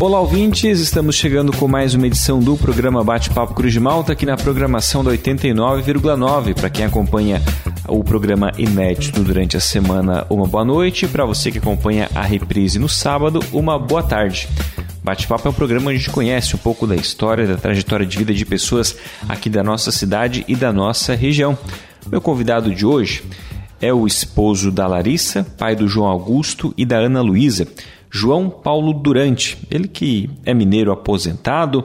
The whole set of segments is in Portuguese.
Olá, ouvintes! Estamos chegando com mais uma edição do programa Bate-Papo Cruz de Malta, aqui na programação da 89,9. Para quem acompanha o programa inédito durante a semana, uma boa noite. Para você que acompanha a reprise no sábado, uma boa tarde. Bate-Papo é um programa onde a gente conhece um pouco da história, da trajetória de vida de pessoas aqui da nossa cidade e da nossa região. Meu convidado de hoje é o esposo da Larissa, pai do João Augusto e da Ana Luísa. João Paulo Durante, ele que é mineiro aposentado,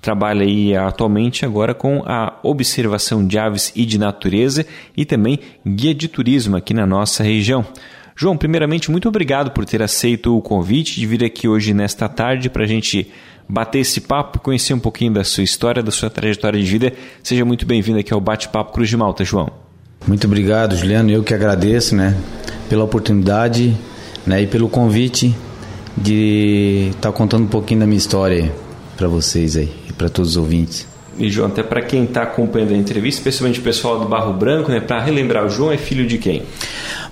trabalha aí atualmente agora com a observação de aves e de natureza e também guia de turismo aqui na nossa região. João, primeiramente, muito obrigado por ter aceito o convite de vir aqui hoje nesta tarde para a gente bater esse papo, conhecer um pouquinho da sua história, da sua trajetória de vida. Seja muito bem-vindo aqui ao Bate-Papo Cruz de Malta, João. Muito obrigado, Juliano. Eu que agradeço, né, pela oportunidade, né, e pelo convite de estar tá contando um pouquinho da minha história para vocês aí e para todos os ouvintes. E João, até para quem está acompanhando a entrevista, especialmente o pessoal do Barro Branco, né, para relembrar, o João é filho de quem?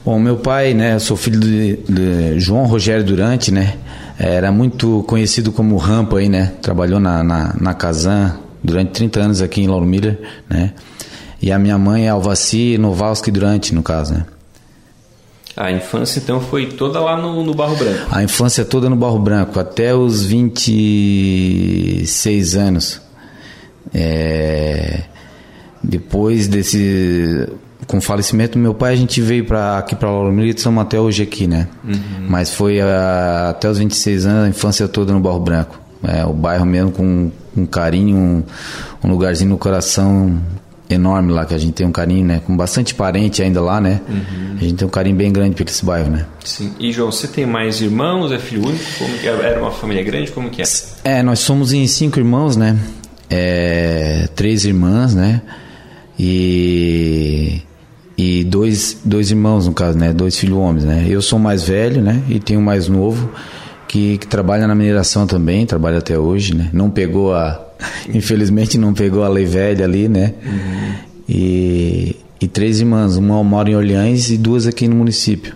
Bom, meu pai, né, eu sou filho de, de João Rogério Durante, né, era muito conhecido como Rampa aí, né, trabalhou na, na, na Kazan durante 30 anos aqui em Lauro Miller, né, e a minha mãe é Alvaci Novalski Durante, no caso, né. A infância então foi toda lá no, no, Barro Branco? A infância toda no Barro Branco, até os 26 anos. É, depois desse. Com o falecimento do meu pai, a gente veio para aqui para Lauro Milito, estamos até hoje aqui, né? Uhum. Mas foi a, até os 26 anos, a infância toda no Barro Branco. É, o bairro mesmo com um carinho, um, um lugarzinho no coração enorme lá, que a gente tem um carinho, né? Com bastante parente ainda lá, né? Uhum. A gente tem um carinho bem grande por esse bairro, né? Sim. E João, você tem mais irmãos? É filho único? Como que é? Era uma família grande? Como que é? É, nós somos em cinco irmãos, né? É, três irmãs, né? E e dois, dois irmãos no caso, né? Dois filhos homens, né? Eu sou mais velho, né? E tenho mais novo que, que trabalha na mineração também, trabalha até hoje, né? Não pegou a Infelizmente não pegou a lei velha ali, né? Uhum. E, e três irmãs, uma mora em Orleans e duas aqui no município.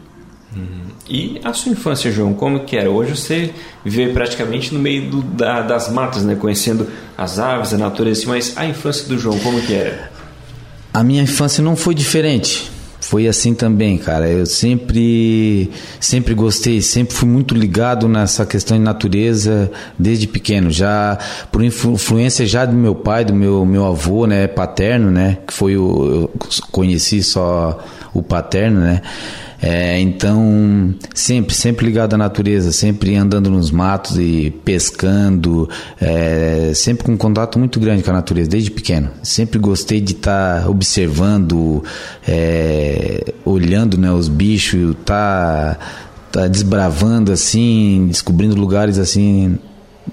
Uhum. E a sua infância, João, como que era? Hoje você vive praticamente no meio do, da, das matas, né? Conhecendo as aves, a natureza, mas a infância do João, como que era? A minha infância não foi diferente foi assim também, cara. Eu sempre, sempre gostei, sempre fui muito ligado nessa questão de natureza desde pequeno. Já por influência já do meu pai, do meu meu avô, né, paterno, né, que foi o eu conheci só o paterno, né. É, então, sempre, sempre ligado à natureza, sempre andando nos matos e pescando, é, sempre com um contato muito grande com a natureza, desde pequeno. Sempre gostei de estar tá observando, é, olhando né, os bichos, tá, tá desbravando assim, descobrindo lugares assim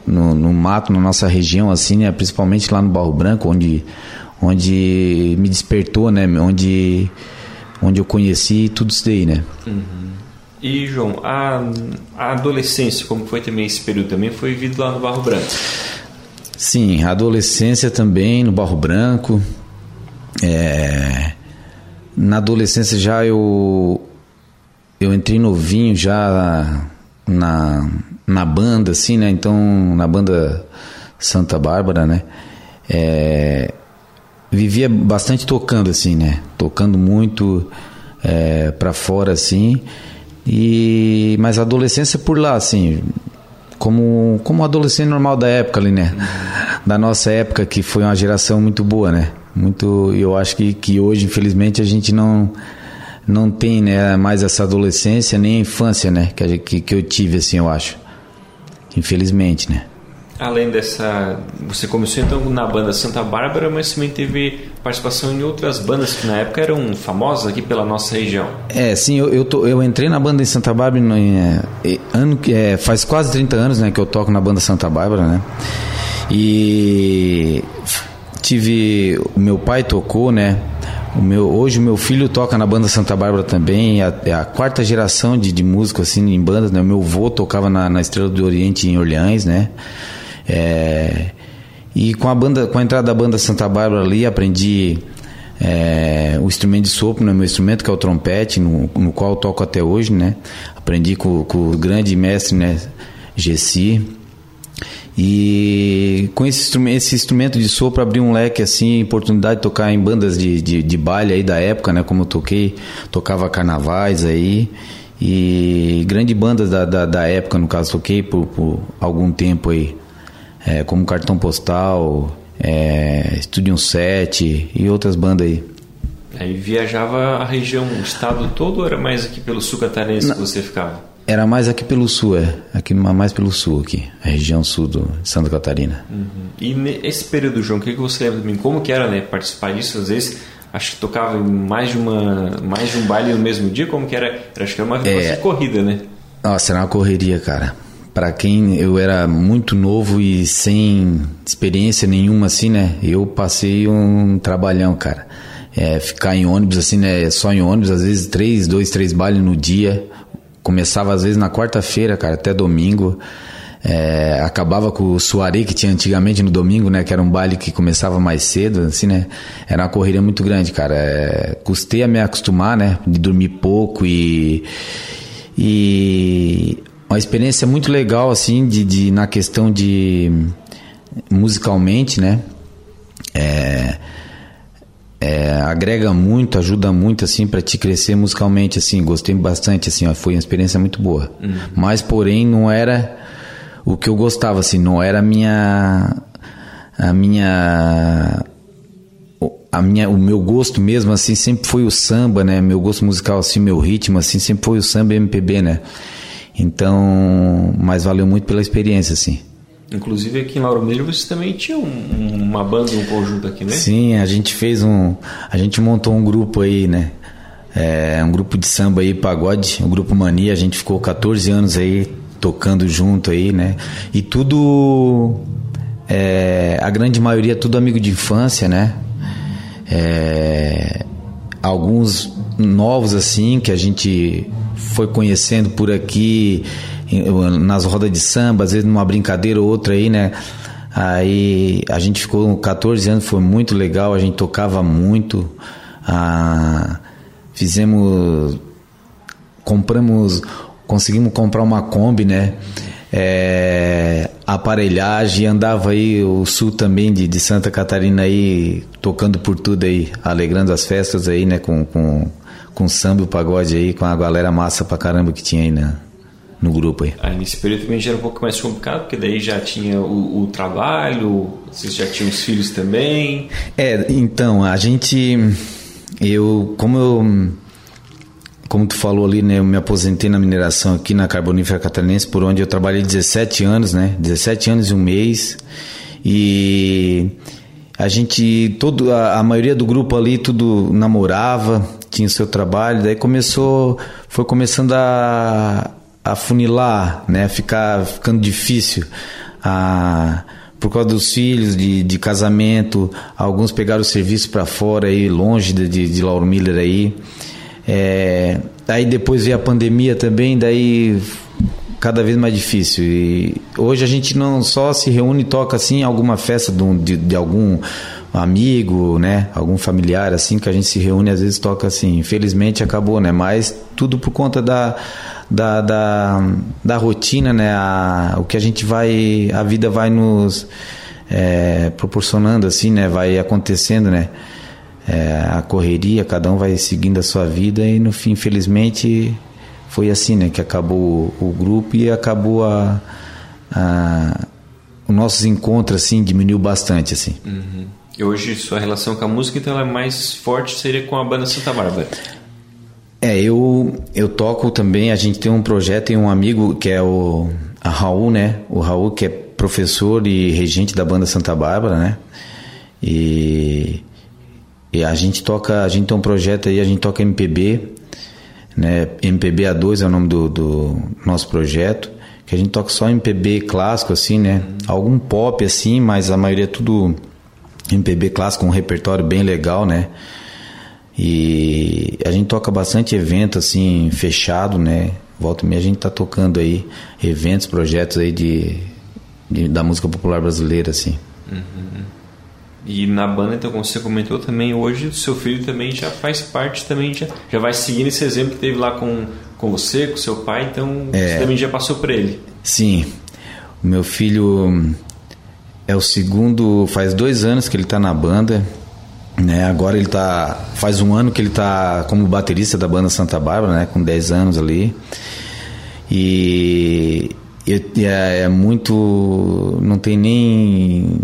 no, no, mato, na nossa região, assim, né, principalmente lá no Barro Branco, onde, onde me despertou, né, onde onde eu conheci tudo isso daí, né? Uhum. E, João, a, a, adolescência, como foi também esse período, também foi vivido lá no Barro Branco? Sim, a adolescência também no Barro Branco. É, na adolescência já eu, eu entrei novinho já na, na banda, assim, né? Então, na banda Santa Bárbara, né? É, vivia bastante tocando assim, né? Tocando muito é, para fora assim. E mas a adolescência por lá assim, como como adolescente normal da época ali, né? Da nossa época que foi uma geração muito boa, né? Muito, eu acho que que hoje infelizmente a gente não não tem, né, mais essa adolescência nem a infância, né, que, que, que eu tive assim, eu acho. Infelizmente, né? Além dessa. Você começou então na banda Santa Bárbara, mas também teve participação em outras bandas que na época eram famosas aqui pela nossa região. É, sim, eu, eu, tô, eu entrei na banda em Santa Bárbara é, ano, é, faz quase 30 anos né, que eu toco na banda Santa Bárbara, né? E tive. O meu pai tocou, né? O meu, hoje o meu filho toca na banda Santa Bárbara também, é a, é a quarta geração de, de músico assim em bandas, né? O meu avô tocava na, na Estrela do Oriente em Orleans, né? É, e com a banda, com a entrada da banda Santa Bárbara ali, aprendi é, o instrumento de sopro, né, meu instrumento que é o trompete, no, no qual toco até hoje, né? Aprendi com, com o grande mestre, né, Gessi. E com esse instrumento, esse instrumento de sopro abriu um leque assim, oportunidade de tocar em bandas de, de, de baile aí da época, né? Como eu toquei, tocava carnavais aí. E grande bandas da, da, da época, no caso, toquei por, por algum tempo aí. É, como Cartão Postal, é, Studio 7 e outras bandas aí. Aí viajava a região, o estado todo ou era mais aqui pelo sul catarinense que você ficava? Era mais aqui pelo sul, é. Aqui, mais pelo sul aqui, a região sul de Santa Catarina. Uhum. E nesse período, João, o que, que você lembra de mim? Como que era né, participar disso? Às vezes, acho que tocava em mais de, uma, mais de um baile no mesmo dia, como que era? Acho que era uma é, corrida, né? Nossa, era uma correria, cara. Para quem eu era muito novo e sem experiência nenhuma assim, né? Eu passei um trabalhão, cara. É, ficar em ônibus assim, né? Só em ônibus, às vezes três, dois, três bailes no dia Começava às vezes na quarta-feira, cara, até domingo. É, acabava com o soirée que tinha antigamente no domingo, né? Que era um baile que começava mais cedo, assim, né? Era uma correria muito grande, cara. É, custei a me acostumar, né? De dormir pouco e... E... Uma experiência muito legal, assim, de, de na questão de... Musicalmente, né? É é, agrega muito, ajuda muito assim para te crescer musicalmente assim. Gostei bastante assim, ó, foi uma experiência muito boa. Uhum. Mas porém não era o que eu gostava assim, não era a minha a minha a minha o meu gosto mesmo assim sempre foi o samba, né? Meu gosto musical assim, meu ritmo assim sempre foi o samba e MPB, né? Então, mas valeu muito pela experiência assim. Inclusive aqui em Lauro Miller você também tinha um, uma banda, um conjunto aqui, né? Sim, a gente fez um. A gente montou um grupo aí, né? É, um grupo de samba aí, pagode, o grupo Mania, a gente ficou 14 anos aí tocando junto aí, né? E tudo. É, a grande maioria tudo amigo de infância, né? É, alguns novos assim que a gente foi conhecendo por aqui nas rodas de samba, às vezes numa brincadeira ou outra aí, né? Aí a gente ficou 14 anos, foi muito legal, a gente tocava muito. Ah, fizemos. Compramos. Conseguimos comprar uma Kombi, né? É, aparelhagem, andava aí o sul também de, de Santa Catarina aí, tocando por tudo aí, alegrando as festas aí, né? Com, com, com samba e pagode aí, com a galera massa pra caramba que tinha aí, né? no grupo aí. Aí nesse período também já era um pouco mais complicado, porque daí já tinha o, o trabalho, vocês já tinham os filhos também. É, então, a gente. Eu, como eu. Como tu falou ali, né? Eu me aposentei na mineração aqui na Carbonífera Catarinense, por onde eu trabalhei 17 anos, né? 17 anos e um mês. E a gente, todo, a, a maioria do grupo ali, tudo namorava, tinha seu trabalho, daí começou, foi começando a, afunilar, né? Ficar ficando difícil. Ah, por causa dos filhos, de, de casamento, alguns pegaram o serviço para fora aí, longe de, de, de Lauro Miller aí. É, aí depois veio a pandemia também, daí cada vez mais difícil. E hoje a gente não só se reúne e toca assim alguma festa de, de, de, algum amigo, né? Algum familiar assim que a gente se reúne às vezes toca assim. Infelizmente acabou, né? Mas tudo por conta da da, da, da rotina, né? A, o que a gente vai, a vida vai nos é, proporcionando assim, né? Vai acontecendo, né? É, a correria, cada um vai seguindo a sua vida e no fim, infelizmente, foi assim, né? Que acabou o, grupo e acabou a, a os nossos encontros assim diminuiu bastante assim. Uhum. Hoje sua relação com a música então é mais forte seria com a banda Santa Bárbara. É, eu, eu toco também, a gente tem um projeto e um amigo que é o a Raul, né? O Raul que é professor e regente da banda Santa Bárbara, né? E, e a gente toca, a gente tem um projeto aí, a gente toca MPB, né? MPB A2 é o nome do, do nosso projeto, que a gente toca só MPB clássico assim, né? Algum pop assim, mas a maioria é tudo MPB clássico, um repertório bem legal, né? E a gente toca bastante evento assim, fechado, né? Volta e meia a gente tá tocando aí eventos, projetos aí de, de da música popular brasileira, assim. Uhum. E na banda, então, como você comentou também, hoje o seu filho também já faz parte, também já, já vai seguindo esse exemplo que teve lá com, com você, com seu pai, então é, você também já passou por ele. Sim. Meu filho é o segundo, faz dois anos que ele está na banda. Né? Agora ele tá. Faz um ano que ele está como baterista da banda Santa Bárbara, né? Com 10 anos ali. E, e é, é muito. Não tem nem.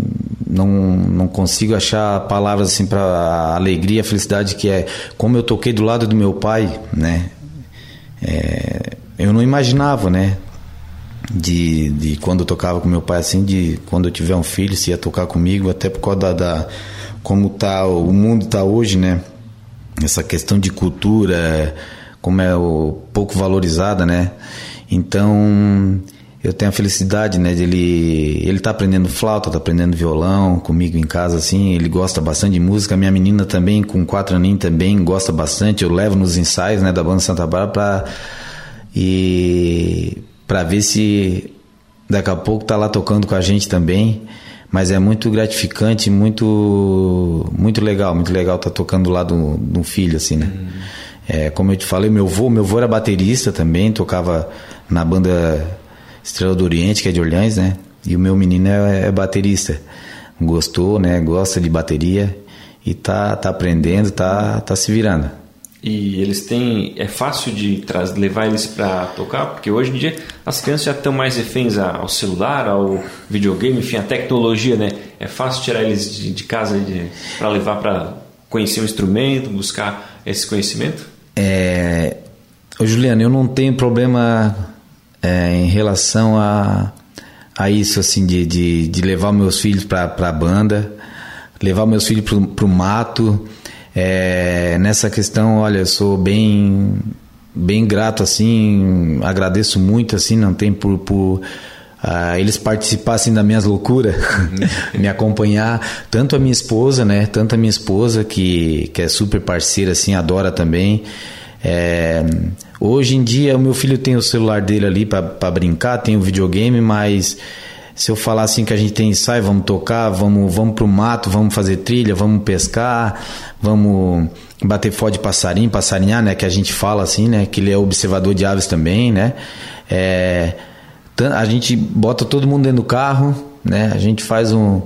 Não, não consigo achar palavras assim para a alegria, a felicidade que é. Como eu toquei do lado do meu pai, né? É, eu não imaginava, né? De, de quando eu tocava com meu pai assim, de quando eu tiver um filho, se ia tocar comigo, até por causa da, da como tá o mundo tá hoje, né? Essa questão de cultura, como é o, pouco valorizada, né? Então, eu tenho a felicidade, né, dele ele tá aprendendo flauta, tá aprendendo violão comigo em casa assim, ele gosta bastante de música, minha menina também com quatro aninhos também gosta bastante, eu levo nos ensaios, né, da banda Santa Bárbara para e para ver se daqui a pouco tá lá tocando com a gente também. Mas é muito gratificante, muito muito legal, muito legal tá tocando lá do, do filho assim, né? É, como eu te falei, meu avô, meu avô era baterista também, tocava na banda Estrela do Oriente, que é de Orleans, né? E o meu menino é, é baterista. Gostou, né? Gosta de bateria e tá, tá aprendendo, tá, tá se virando. E eles têm. É fácil de levar eles para tocar, porque hoje em dia as crianças já estão mais reféns ao celular, ao videogame, enfim, a tecnologia, né? É fácil tirar eles de, de casa para levar para conhecer o instrumento, buscar esse conhecimento? É, Ô, Juliano, eu não tenho problema é, em relação a, a isso, assim, de, de, de levar meus filhos para a banda, levar meus filhos para o mato. É, nessa questão, olha, eu sou bem bem grato assim, agradeço muito assim, não tem por, por uh, eles participassem das minhas loucuras, me acompanhar, tanto a minha esposa, né, tanto a minha esposa que que é super parceira assim, adora também. É, hoje em dia o meu filho tem o celular dele ali para brincar, tem o videogame, mas se eu falar assim que a gente tem ensaio, vamos tocar, vamos, vamos pro mato, vamos fazer trilha, vamos pescar, vamos bater foto de passarinho, passarinhar, né? Que a gente fala assim, né? Que ele é observador de aves também, né? É, a gente bota todo mundo dentro do carro, né? A gente faz um,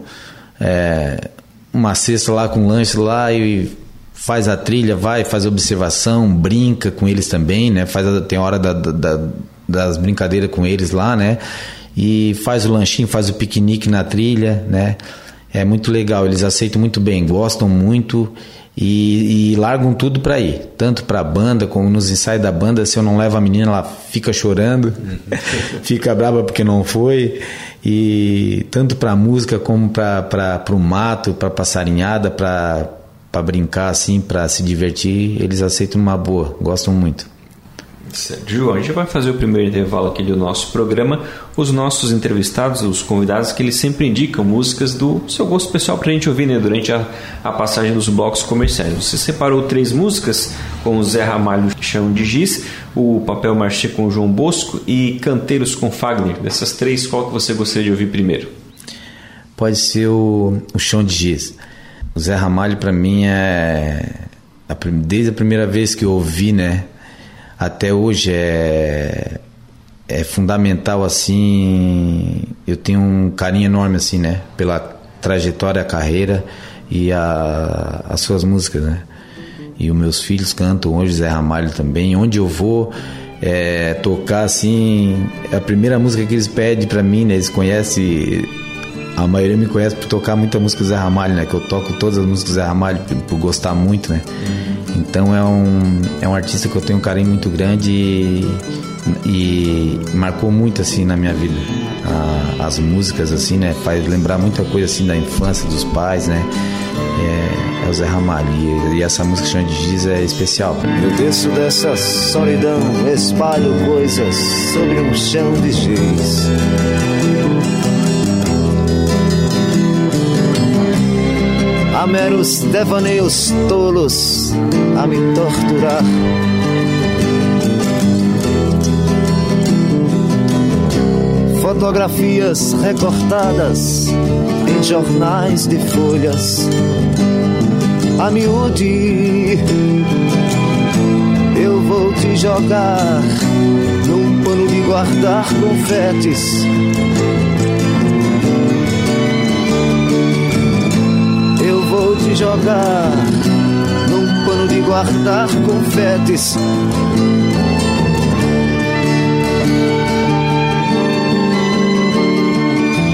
é, uma cesta lá com lanche lá e faz a trilha, vai, faz observação, brinca com eles também, né? Faz a, tem hora da, da, das brincadeiras com eles lá, né? E faz o lanchinho, faz o piquenique na trilha, né? É muito legal, eles aceitam muito bem, gostam muito e, e largam tudo para ir, tanto para a banda como nos ensaios da banda. Se eu não levo a menina, ela fica chorando, fica brava porque não foi. E tanto para música como para o mato, para passarinhada, para brincar assim, para se divertir, eles aceitam uma boa, gostam muito. João, a gente vai fazer o primeiro intervalo aqui do nosso programa. Os nossos entrevistados, os convidados, que eles sempre indicam músicas do seu gosto pessoal para a gente ouvir né, durante a, a passagem dos blocos comerciais. Você separou três músicas com Zé Ramalho Chão de Giz, o Papel Marché com João Bosco e Canteiros com Fagner. Dessas três, qual que você gostaria de ouvir primeiro? Pode ser o, o Chão de Giz. O Zé Ramalho para mim é desde a primeira vez que eu ouvi, né, até hoje é é fundamental assim. Eu tenho um carinho enorme assim, né, pela trajetória, a carreira e a, as suas músicas, né? E os meus filhos cantam hoje Zé Ramalho também. Onde eu vou é, tocar assim, é a primeira música que eles pedem para mim, né? Eles conhecem a maioria me conhece por tocar muita música do Zé Ramalho, né? Que eu toco todas as músicas do Zé Ramalho por, por gostar muito, né? Então é um, é um artista que eu tenho um carinho muito grande e, e marcou muito assim na minha vida. A, as músicas assim, né? Faz lembrar muita coisa assim da infância dos pais, né? É, é o Zé Ramalho e, e essa música Chão de Giz é especial. Eu desço dessa solidão, espalho coisas sobre um chão de giz. A meros devaneios tolos a me torturar. Fotografias recortadas em jornais de folhas a miúde. Eu vou te jogar num pano de guardar confetes se jogar num pano de guardar confetes.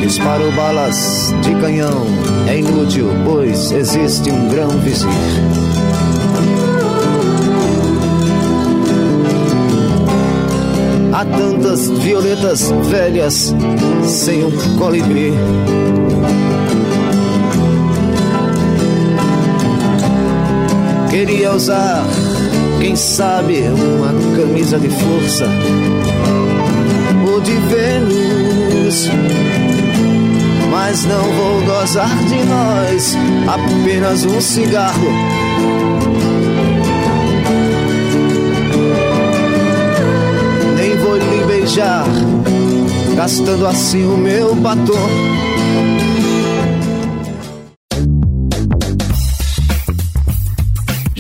Disparo balas de canhão, é inútil, pois existe um grão vizir. Há tantas violetas velhas sem um colibri. Queria usar, quem sabe, uma camisa de força ou de Vênus. Mas não vou gozar de nós, apenas um cigarro. Nem vou lhe beijar, gastando assim o meu batom.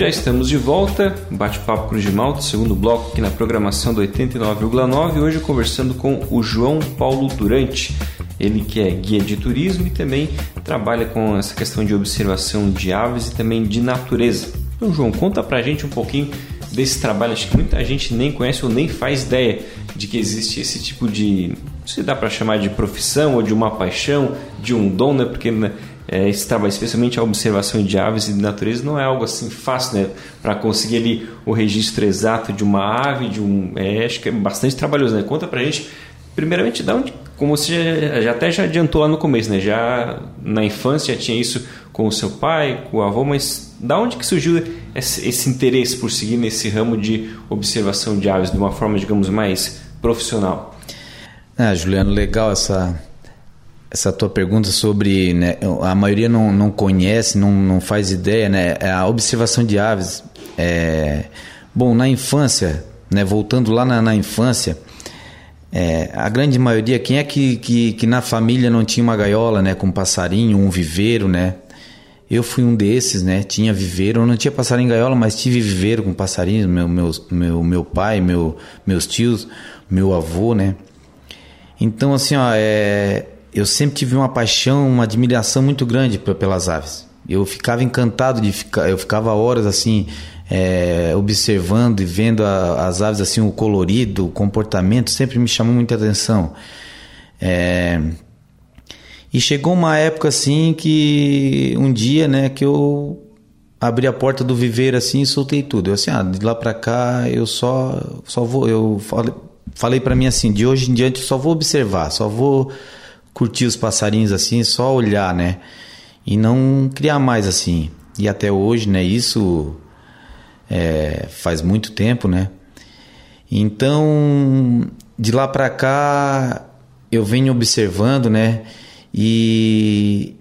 Já estamos de volta, bate-papo Cruz de Malta, segundo bloco aqui na programação do 89,9, hoje conversando com o João Paulo Durante, ele que é guia de turismo e também trabalha com essa questão de observação de aves e também de natureza. Então, João, conta pra gente um pouquinho desse trabalho, acho que muita gente nem conhece ou nem faz ideia de que existe esse tipo de, se dá para chamar de profissão ou de uma paixão, de um dom, né? Porque né, é, esse trabalho, especialmente a observação de aves e de natureza, não é algo assim fácil, né? Para conseguir ali o registro exato de uma ave, de um. É, acho que é bastante trabalhoso, né? Conta pra gente, primeiramente, da onde. Como você já, até já adiantou lá no começo, né? Já na infância já tinha isso com o seu pai, com o avô, mas da onde que surgiu esse, esse interesse por seguir nesse ramo de observação de aves de uma forma, digamos, mais profissional? Ah, Juliano, legal essa essa tua pergunta sobre né, a maioria não, não conhece, não, não faz ideia, né? É a observação de aves. É, bom, na infância, né, voltando lá na, na infância, é, a grande maioria, quem é que, que, que, na família não tinha uma gaiola, né, com um passarinho, um viveiro, né? Eu fui um desses, né? Tinha viveiro, não tinha passarinho em gaiola, mas tive viveiro com passarinhos, meu, meu, meu, meu pai, meu, meus tios, meu avô, né? Então, assim, ó, é, eu sempre tive uma paixão, uma admiração muito grande pelas aves. Eu ficava encantado de ficar, eu ficava horas assim é, observando e vendo a, as aves assim o colorido, o comportamento sempre me chamou muita atenção. É, e chegou uma época assim que um dia, né, que eu abri a porta do viveiro assim e soltei tudo. Eu assim, ah, de lá para cá eu só só vou, eu falei, falei para mim assim, de hoje em diante eu só vou observar, só vou curtir os passarinhos assim, só olhar, né? E não criar mais assim. E até hoje, né? Isso é, faz muito tempo, né? Então, de lá para cá, eu venho observando, né? E,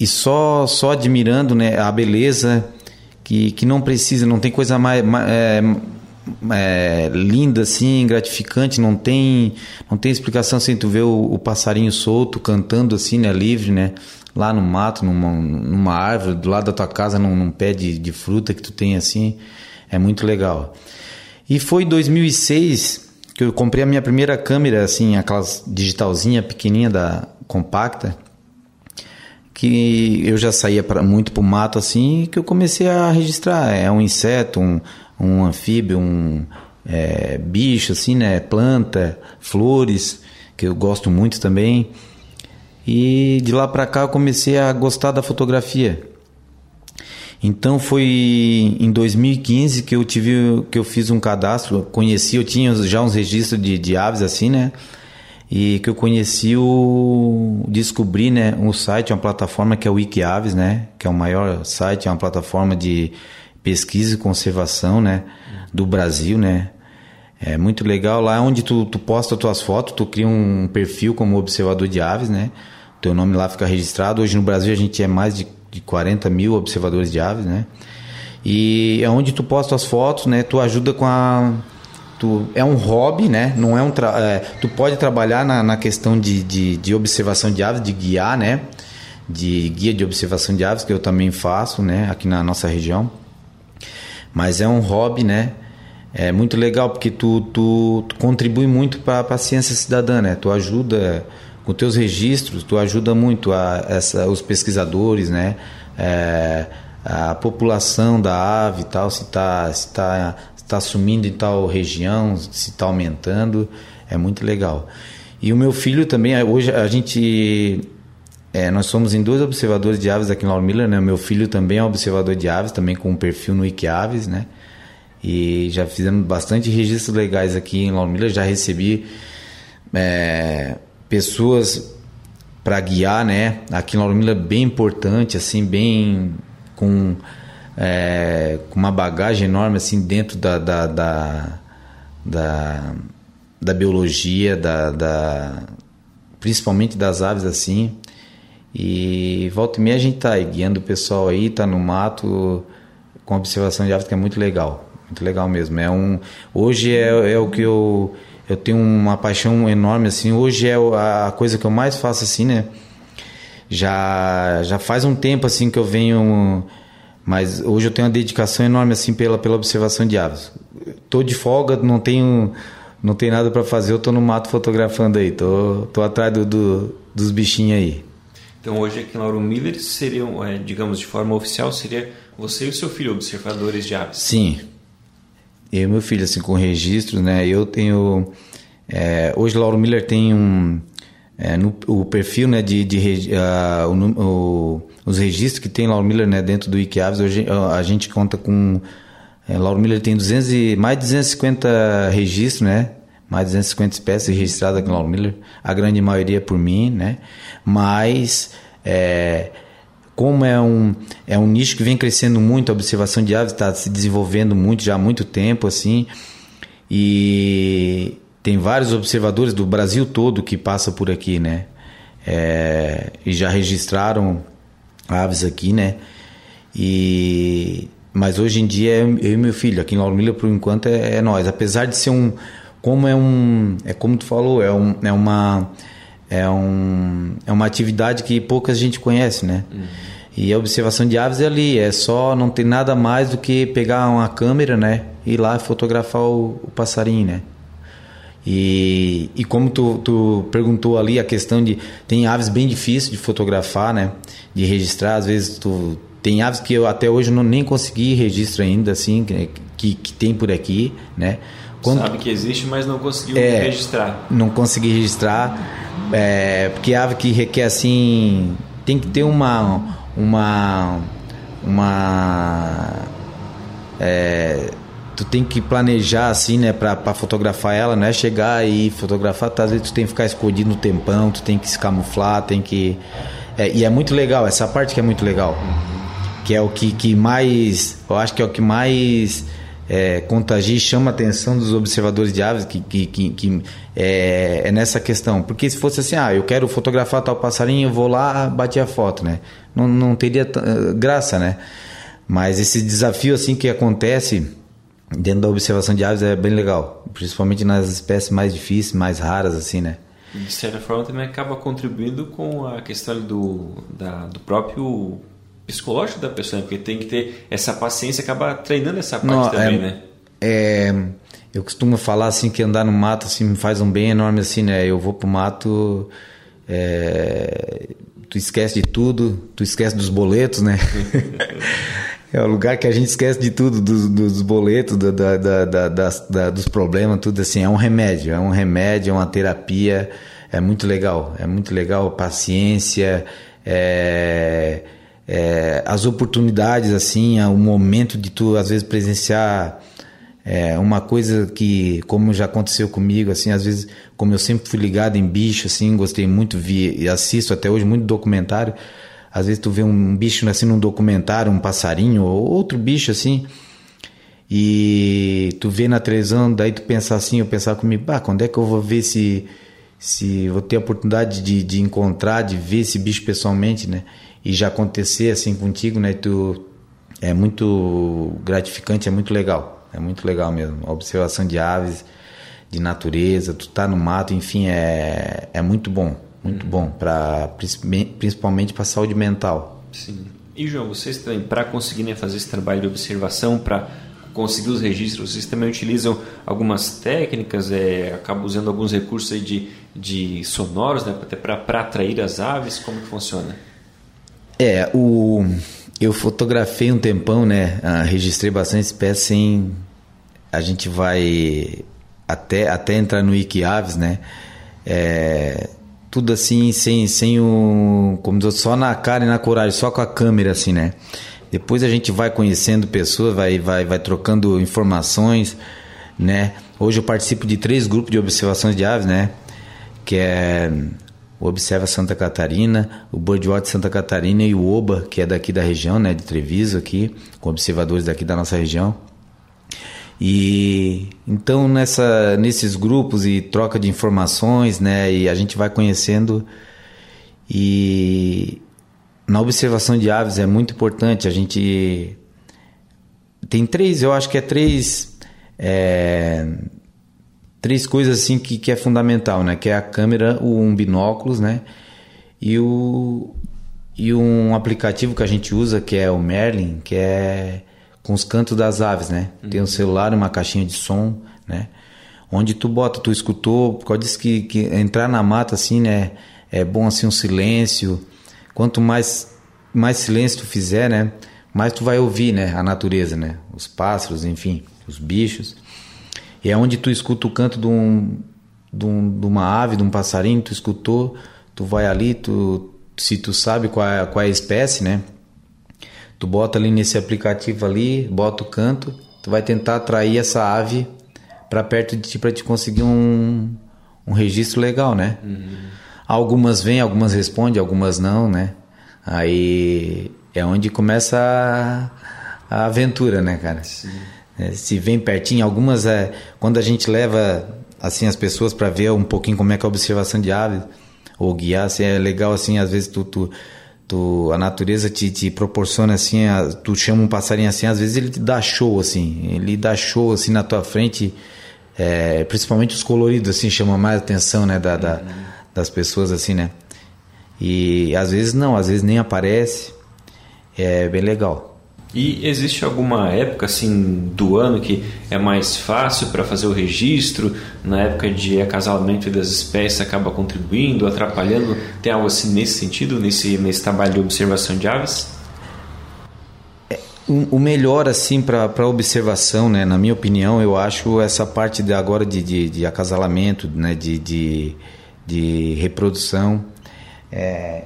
e só só admirando, né? A beleza que, que não precisa, não tem coisa mais, mais é, é, linda assim, gratificante, não tem não tem explicação assim, tu vê o, o, passarinho solto cantando assim, né, livre, né, lá no mato, numa, numa árvore, do lado da tua casa, num, num pé de, de fruta que tu tem assim, é muito legal. E foi em 2006 que eu comprei a minha primeira câmera assim, aquelas digitalzinha pequenininha da compacta, que eu já saía pra, muito pro mato assim, que eu comecei a registrar, é um inseto, um um anfíbio, um é, bicho, assim, né? Planta, flores, que eu gosto muito também. E de lá para cá eu comecei a gostar da fotografia. Então foi em 2015 que eu tive que eu fiz um cadastro, conheci, eu tinha já uns registros de, de aves assim, né? E que eu conheci o descobri, né, um site, uma plataforma que é o Wikiaves, né, que é o maior site, é uma plataforma de pesquisa e conservação, né, do Brasil, né. É muito legal lá onde tu, tu posta tuas fotos, tu cria um perfil como observador de aves, né. Teu nome lá fica registrado. Hoje no Brasil a gente é mais de, de 40 mil observadores de aves, né. E é onde tu posta as fotos, né, tu ajuda com a Tu, é um hobby, né? Não é um é, tu pode trabalhar na, na questão de, de, de, observação de aves, de guiar, né? De guia de observação de aves que eu também faço, né? Aqui na nossa região. Mas é um hobby, né? É muito legal porque tu, tu, tu contribui muito para a ciência cidadã, né? Tu ajuda com teus registros, tu ajuda muito a, essa, os pesquisadores, né? É, a população da ave tal, se está se tá, se tá sumindo em tal região, se está aumentando, é muito legal. E o meu filho também, hoje a gente é, nós somos em dois observadores de aves aqui em Lauro né? Meu filho também é observador de aves, também com um perfil no Wikiaves, né? E já fizemos bastante registros legais aqui em Lauro já recebi é, pessoas para guiar, né? Aqui em Lauro bem importante, assim, bem com, é, com uma bagagem enorme, assim, dentro da, da, da, da, da biologia, da, da, principalmente das aves, assim. E volta e meia a gente tá aí, guiando o pessoal aí, tá no mato com observação de aves que é muito legal, muito legal mesmo. É um, hoje é, é o que eu eu tenho uma paixão enorme assim. Hoje é a coisa que eu mais faço assim, né? Já já faz um tempo assim que eu venho, mas hoje eu tenho uma dedicação enorme assim pela pela observação de aves. Tô de folga, não tenho não tem nada para fazer, eu tô no mato fotografando aí, tô tô atrás do, do dos bichinhos aí. Então hoje aqui em Lauro Miller seriam, é, digamos de forma oficial, seria você e o seu filho observadores de aves? Sim. Eu e meu filho, assim, com registros, né? Eu tenho... É, hoje Lauro Miller tem um... É, no, o perfil né, de, de uh, o, o, os registros que tem Lauro Miller né, dentro do Wikiaves, hoje a gente conta com... É, Lauro Miller tem 200 e, mais de 250 registros, né? Mais de 250 espécies registradas aqui no Lauro Miller, a grande maioria por mim, né? Mas é, como é um, é um nicho que vem crescendo muito, a observação de aves está se desenvolvendo muito já há muito tempo, assim, e tem vários observadores do Brasil todo que passam por aqui, né? É, e já registraram aves aqui, né? E mas hoje em dia eu e meu filho aqui em Lauro Miller por enquanto é, é nós, apesar de ser um como é um é como tu falou é, um, é uma é, um, é uma atividade que pouca gente conhece né? Uhum. e a observação de aves é ali é só não tem nada mais do que pegar uma câmera né? Ir lá fotografar o, o passarinho né? E, e como tu, tu perguntou ali a questão de tem aves bem difíceis de fotografar né? De registrar às vezes tu tem aves que eu até hoje não nem consegui registro ainda assim que, que tem por aqui né quando, Sabe que existe, mas não conseguiu é, registrar. Não consegui registrar, é, porque ave que requer assim. Tem que ter uma. Uma. Uma. É, tu tem que planejar assim, né, pra, pra fotografar ela, não é chegar e fotografar, tá, às vezes tu tem que ficar escondido no tempão, tu tem que se camuflar, tem que. É, e é muito legal, essa parte que é muito legal. Que é o que, que mais. Eu acho que é o que mais é, contagia e chama a atenção dos observadores de aves que, que, que, que é, é, nessa questão. Porque se fosse assim, ah, eu quero fotografar tal passarinho, eu vou lá, bati a foto, né? Não, não teria uh, graça, né? Mas esse desafio assim que acontece dentro da observação de aves é bem legal, principalmente nas espécies mais difíceis, mais raras, assim, né? De certa forma também acaba contribuindo com a questão do, da, do próprio psicológico da pessoa, né? porque tem que ter essa paciência, acaba treinando essa parte Não, também, é, né? É, eu costumo falar assim que andar no mato assim me faz um bem enorme assim, né? Eu vou pro mato, é, tu esquece de tudo, tu esquece dos boletos, né? é o lugar que a gente esquece de tudo, dos, dos boletos, da, da, da, da, dos problemas, tudo assim. É um remédio, é um remédio, é uma terapia. É muito legal, é muito legal. Paciência, é é, as oportunidades, assim, o momento de tu, às vezes, presenciar é, uma coisa que, como já aconteceu comigo, assim, às vezes, como eu sempre fui ligado em bicho, assim, gostei muito, vi e assisto até hoje muito documentário, às vezes tu vê um bicho assim num documentário, um passarinho ou outro bicho assim, e tu vê na televisão, daí tu pensa assim, eu pensava comigo, bah, quando é que eu vou ver se se vou ter a oportunidade de, de encontrar, de ver esse bicho pessoalmente, né? E já acontecer assim contigo, né? Tu é muito gratificante, é muito legal, é muito legal mesmo. A observação de aves, de natureza, tu tá no mato, enfim, é, é muito bom, muito bom para principalmente para saúde mental. Sim. E João, vocês também para conseguirem fazer esse trabalho de observação, para conseguir os registros, vocês também utilizam algumas técnicas, é, acabam usando alguns recursos de, de sonoros, né, até para atrair as aves, como que funciona? É, o, eu fotografei um tempão, né, ah, registrei bastante espécies sem... A gente vai até, até entrar no Wikiaves, né, é, tudo assim, sem, sem o... como diz, só na cara e na coragem, só com a câmera, assim, né. Depois a gente vai conhecendo pessoas, vai, vai, vai trocando informações, né. Hoje eu participo de três grupos de observações de aves, né, que é o Observa Santa Catarina, o Birdwatch Santa Catarina e o OBA, que é daqui da região, né, de Treviso aqui, com observadores daqui da nossa região. E então nessa nesses grupos e troca de informações, né, e a gente vai conhecendo e na observação de aves é muito importante a gente tem três, eu acho que é três é, três coisas assim que, que é fundamental, né? Que é a câmera, o um binóculos, né? E o e um aplicativo que a gente usa que é o Merlin, que é com os cantos das aves, né? Uhum. Tem um celular, uma caixinha de som, né? Onde tu bota, tu escutou, porque diz que, que entrar na mata assim, né? É bom assim um silêncio. Quanto mais mais silêncio tu fizer, né? Mais tu vai ouvir, né? A natureza, né? Os pássaros, enfim, os bichos. E é onde tu escuta o canto de, um, de, um, de uma ave, de um passarinho, tu escutou, tu vai ali, tu, se tu sabe qual é, qual é a espécie, né? Tu bota ali nesse aplicativo ali, bota o canto, tu vai tentar atrair essa ave para perto de ti para te conseguir um, um registro legal, né? Uhum. Algumas vêm, algumas respondem, algumas não, né? Aí é onde começa a, a aventura, né, cara? Sim. É, se vem pertinho, algumas é quando a gente leva assim as pessoas para ver um pouquinho como é que é a observação de aves ou guiar, assim, é legal assim, às vezes tu, tu, tu a natureza te, te proporciona assim, a, tu chama um passarinho assim, às vezes ele te dá show assim, ele dá show assim na tua frente, é, principalmente os coloridos assim chamam mais atenção, né, da, da, das pessoas assim, né? E às vezes não, às vezes nem aparece. É bem legal. E existe alguma época assim do ano que é mais fácil para fazer o registro? Na época de acasalamento das espécies acaba contribuindo, atrapalhando? Tem algo assim nesse sentido, nesse, nesse trabalho de observação de aves? É, o melhor assim para observação, né, na minha opinião, eu acho essa parte de agora de, de, de acasalamento, né, de, de, de reprodução. É,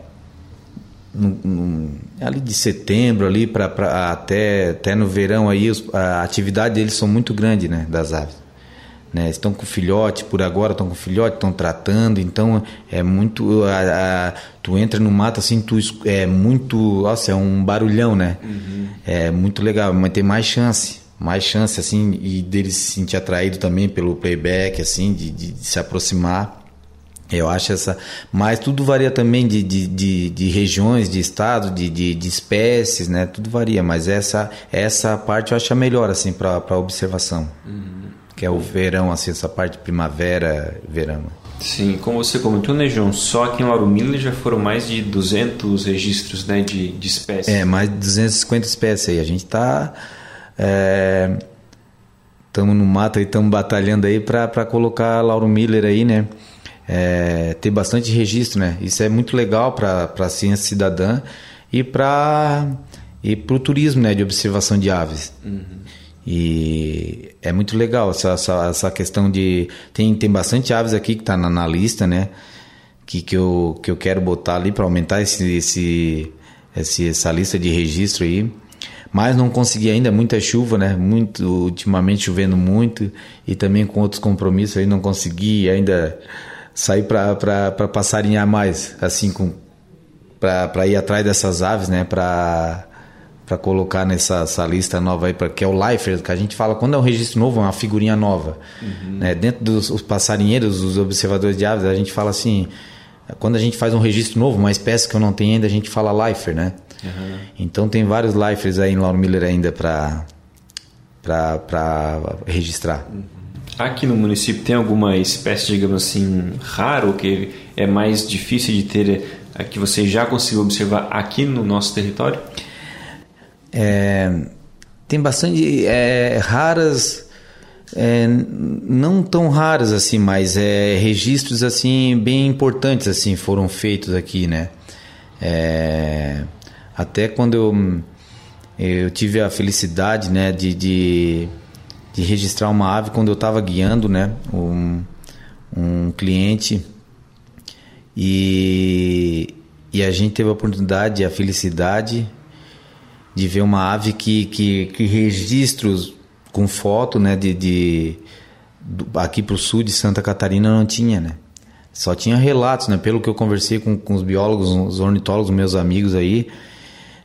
no, no, ali de setembro ali para até até no verão aí os, a atividade deles são muito grande né das aves né? Estão com filhote por agora estão com filhote estão tratando então é muito a, a, tu entra no mato assim tu é muito nossa é um barulhão né? Uhum. é muito legal mas tem mais chance mais chance assim e deles se sentir atraído também pelo playback assim de, de, de se aproximar eu acho essa. Mas tudo varia também de, de, de, de regiões, de estado, de, de, de, espécies, né? Tudo varia, mas essa, essa parte eu acho a melhor, assim, para observação. Uhum. Que é o verão, assim, essa parte primavera, verão. Sim, como você comentou, né, João? Só aqui em Lauro Miller já foram mais de 200 registros né, de, de espécies. É, mais de 250 espécies aí. A gente está. Estamos é, no mato e estamos batalhando aí para colocar Lauro Miller aí, né? É, ter bastante registro, né? Isso é muito legal para a ciência cidadã e para e o turismo, né? De observação de aves. Uhum. E é muito legal essa, essa, essa, questão de tem tem bastante aves aqui que está na, na, lista, né? Que, que, eu, que eu quero botar ali para aumentar esse, esse, esse, essa lista de registro aí mas não consegui ainda muita chuva, né? Muito ultimamente chovendo muito e também com outros compromissos aí não consegui ainda sair para passarinhar mais, assim, com para ir atrás dessas aves, né? Para para colocar nessa lista nova aí, pra, que é o Lifer, que a gente fala quando é um registro novo, é uma figurinha nova. Uhum. Né? Dentro dos passarinheiros, os observadores de aves, a gente fala assim, quando a gente faz um registro novo, uma espécie que eu não tenho ainda, a gente fala Lifer, né? Uhum. Então tem vários Lifers aí em Lauro Miller ainda para registrar. Uhum. Aqui no município tem alguma espécie, digamos assim, raro, que é mais difícil de ter, eh, que você já conseguiu observar aqui no nosso território? É, tem bastante é, raras, é, não tão raras assim, mas é, registros assim bem importantes assim foram feitos aqui, né? É, até quando eu, eu tive a felicidade, né, de, de, de registrar uma ave quando eu estava guiando, né, um, um cliente e, e a gente teve a oportunidade, a felicidade de ver uma ave que, que, que registros com foto, né, de, de aqui para o sul de Santa Catarina não tinha, né? Só tinha relatos, né? Pelo que eu conversei com, com os biólogos, os ornitólogos, meus amigos aí,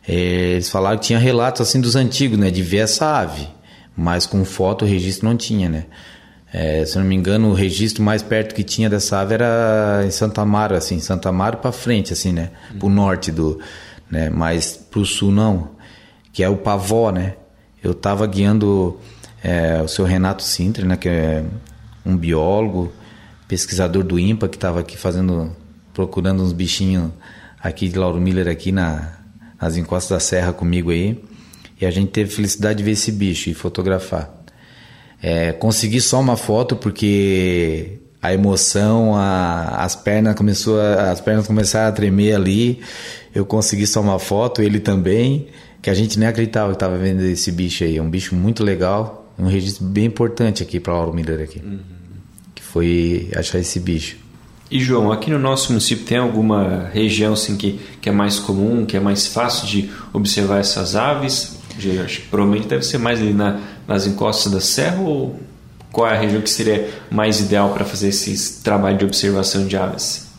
é, eles falaram que tinha relatos assim dos antigos, né? De ver essa ave, mas com foto o registro não tinha, né? É, se não me engano, o registro mais perto que tinha dessa ave era em Santa Amaro, assim, Santa Amaro para frente, assim, né? Pro norte do, né? Mas pro sul não que é o Pavó, né? Eu estava guiando é, o seu Renato Sintra, né? Que é um biólogo, pesquisador do INPA, que estava aqui fazendo, procurando uns bichinhos aqui de Lauro Miller aqui na, nas encostas da serra comigo aí. E a gente teve felicidade de ver esse bicho e fotografar. É, consegui só uma foto porque a emoção, a, as pernas começou a, as pernas começaram a tremer ali. Eu consegui só uma foto, ele também que a gente nem acreditava que estava vendo esse bicho aí. É um bicho muito legal, um registro bem importante aqui para Lauro Miller aqui, uhum. que foi achar esse bicho. E João, aqui no nosso município tem alguma região assim que, que é mais comum, que é mais fácil de observar essas aves? Acho que provavelmente deve ser mais ali na, nas encostas da serra ou qual é a região que seria mais ideal para fazer esse trabalho de observação de aves?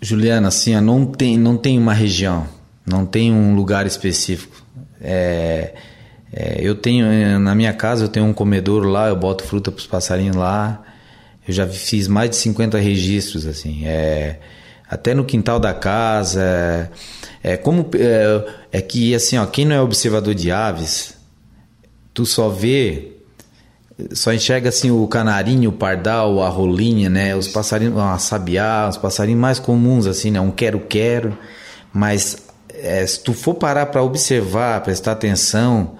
Juliana, assim, não tem, não tem uma região não tem um lugar específico. É, é, eu tenho na minha casa eu tenho um comedouro lá, eu boto fruta para os passarinhos lá. Eu já fiz mais de 50 registros assim. É, até no quintal da casa. É, como é, é, que assim, ó, quem não é observador de aves, tu só vê só enxerga assim o canarinho, o pardal, a rolinha, né? Os passarinhos, a sabiá, os passarinhos mais comuns assim, né? Um quero-quero, mas é, se tu for parar para observar, prestar atenção,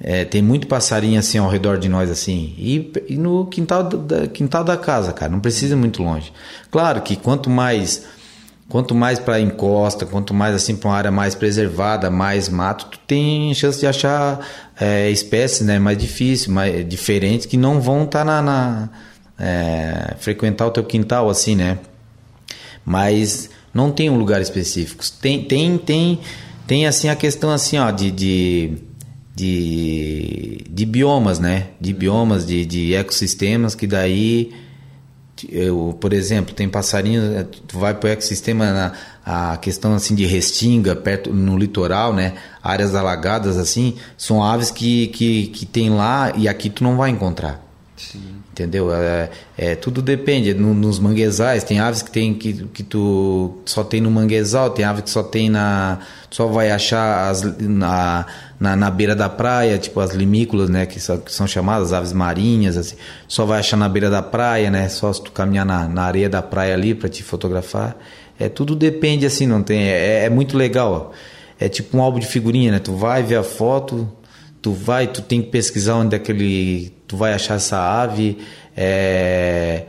é, tem muito passarinho assim ao redor de nós assim e, e no quintal da, quintal da casa, cara, não precisa ir muito longe. Claro que quanto mais quanto mais para encosta, quanto mais assim para uma área mais preservada, mais mato, tu tem chance de achar é, espécies, né, mais difíceis, mais diferentes que não vão estar tá na, na é, frequentar o teu quintal assim, né? Mas não tem um lugar específico. Tem, tem, tem, tem assim a questão assim, ó, de, de, de, de biomas, né? De biomas, de, de ecossistemas que daí eu, por exemplo, tem passarinhos, é, tu vai para o ecossistema na a questão assim de restinga perto no litoral, né? Áreas alagadas assim, são aves que que, que tem lá e aqui tu não vai encontrar. Sim. Entendeu? É, é, tudo depende. No, nos manguezais, tem aves que tem que, que tu só tem no manguezal, tem aves que só tem na. só vai achar as, na, na, na, beira da praia, tipo as limícolas, né? Que são, que são chamadas aves marinhas, assim. Só vai achar na beira da praia, né? Só se tu caminhar na, na areia da praia ali para te fotografar. É, tudo depende, assim, não tem. É, é muito legal. É tipo um álbum de figurinha, né? Tu vai ver a foto, tu vai, tu tem que pesquisar onde é aquele, tu vai achar essa ave, é,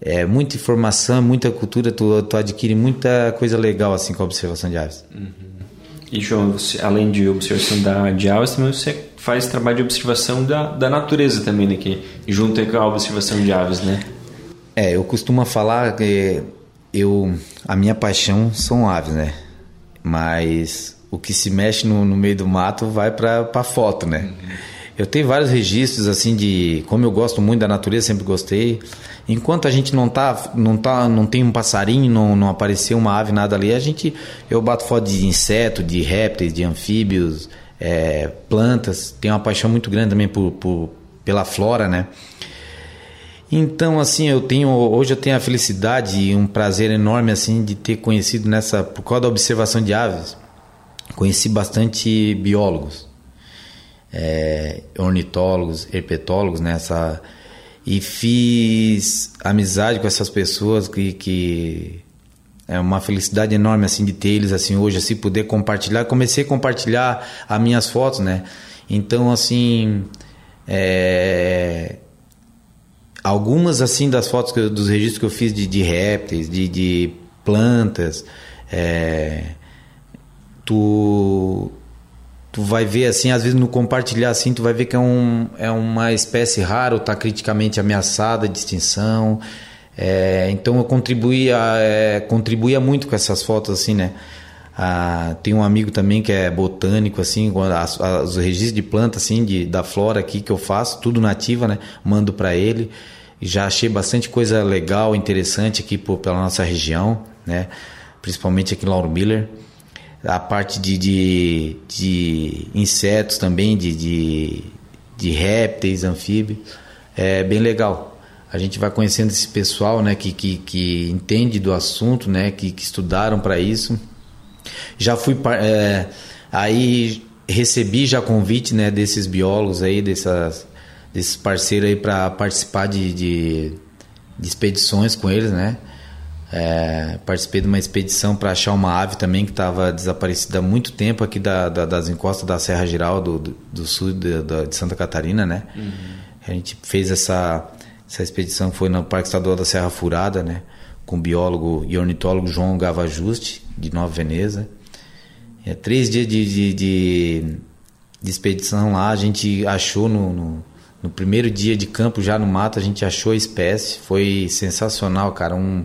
é muita informação, muita cultura, tu, tu adquire muita coisa legal assim com a observação de aves. Uhum. E João, você, além de observação da, de aves, também você faz trabalho de observação da, da natureza também, né? Que junto com a observação de aves, né? É, eu costumo falar que eu, a minha paixão são aves, né? Mas o que se mexe no, no meio do mato vai para foto, né? Uhum. Eu tenho vários registros assim de como eu gosto muito da natureza, sempre gostei. Enquanto a gente não tá, não tá, não tem um passarinho, não, não apareceu uma ave nada ali, a gente eu bato foto de inseto, de répteis, de anfíbios, é, plantas. Tenho uma paixão muito grande também por, por, pela flora, né? Então, assim, eu tenho hoje eu tenho a felicidade e um prazer enorme assim de ter conhecido nessa por causa da observação de aves Conheci bastante biólogos, é, ornitólogos, herpetólogos nessa né, e fiz amizade com essas pessoas que, que é uma felicidade enorme assim de ter eles assim hoje assim poder compartilhar. Comecei a compartilhar as minhas fotos né. Então, assim, é, algumas assim das fotos eu, dos registros que eu fiz de, de répteis, de, de plantas, é, tu tu vai ver assim, às vezes no compartilhar assim, tu vai ver que é, um, é uma espécie rara ou está criticamente ameaçada de extinção. É, então eu contribuía, é, contribuía muito com essas fotos assim, né? Ah, tem um amigo também que é botânico, assim, as, as, os registros de planta, assim, de, da flora aqui que eu faço, tudo nativa, né? Mando para ele. Já achei bastante coisa legal, interessante aqui por, pela nossa região, né? Principalmente aqui em Lauro Miller. A parte de, de, de insetos também, de, de, de répteis, anfíbios. É bem legal a gente vai conhecendo esse pessoal né, que, que, que entende do assunto, né, que, que estudaram para isso. Já fui é, aí recebi já convite né, desses biólogos aí, dessas, desses parceiros aí para participar de, de, de, expedições com eles, né? É, participei de uma expedição para achar uma ave também que estava desaparecida há muito tempo aqui da, da, das encostas da Serra Geral do, do, do sul de, de, Santa Catarina, né? Uhum. A gente fez essa, essa expedição foi no Parque Estadual da Serra Furada, né? Com o biólogo e ornitólogo João Gavajuste, de Nova Veneza. É, três dias de, de, de, de, expedição lá, a gente achou no, no, no, primeiro dia de campo, já no mato, a gente achou a espécie. Foi sensacional, cara. Um,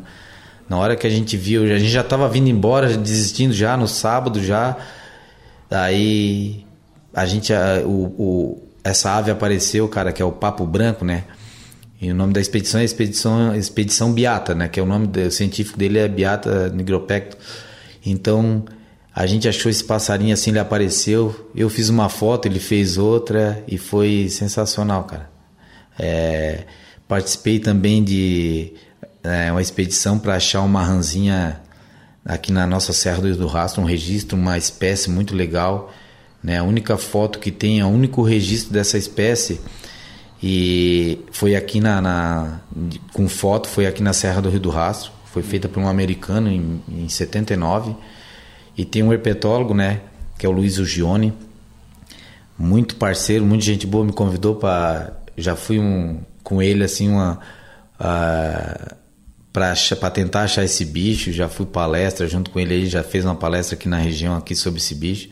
na hora que a gente viu, a gente já estava vindo embora, desistindo já no sábado já. Daí a gente, a, o, o, essa ave apareceu, cara, que é o papo branco, né? E o nome da expedição é Expedição, expedição Beata, né? Que é o nome do, científico dele é Beata nigropecto. Então a gente achou esse passarinho assim, ele apareceu. Eu fiz uma foto, ele fez outra e foi sensacional, cara. É, participei também de é, uma expedição para achar uma ranzinha aqui na nossa Serra do Rastro, um registro, uma espécie muito legal. Né? A única foto que tem, o único registro dessa espécie e foi aqui na, na, com foto, foi aqui na Serra do Rio do Rastro. Foi feita por um americano em, em 79. E tem um herpetólogo, né, que é o Luiz Ugione, muito parceiro, muita gente boa, me convidou para já fui um com ele assim uma uh, para tentar achar esse bicho, já fui palestra junto com ele aí, já fez uma palestra aqui na região aqui sobre esse bicho.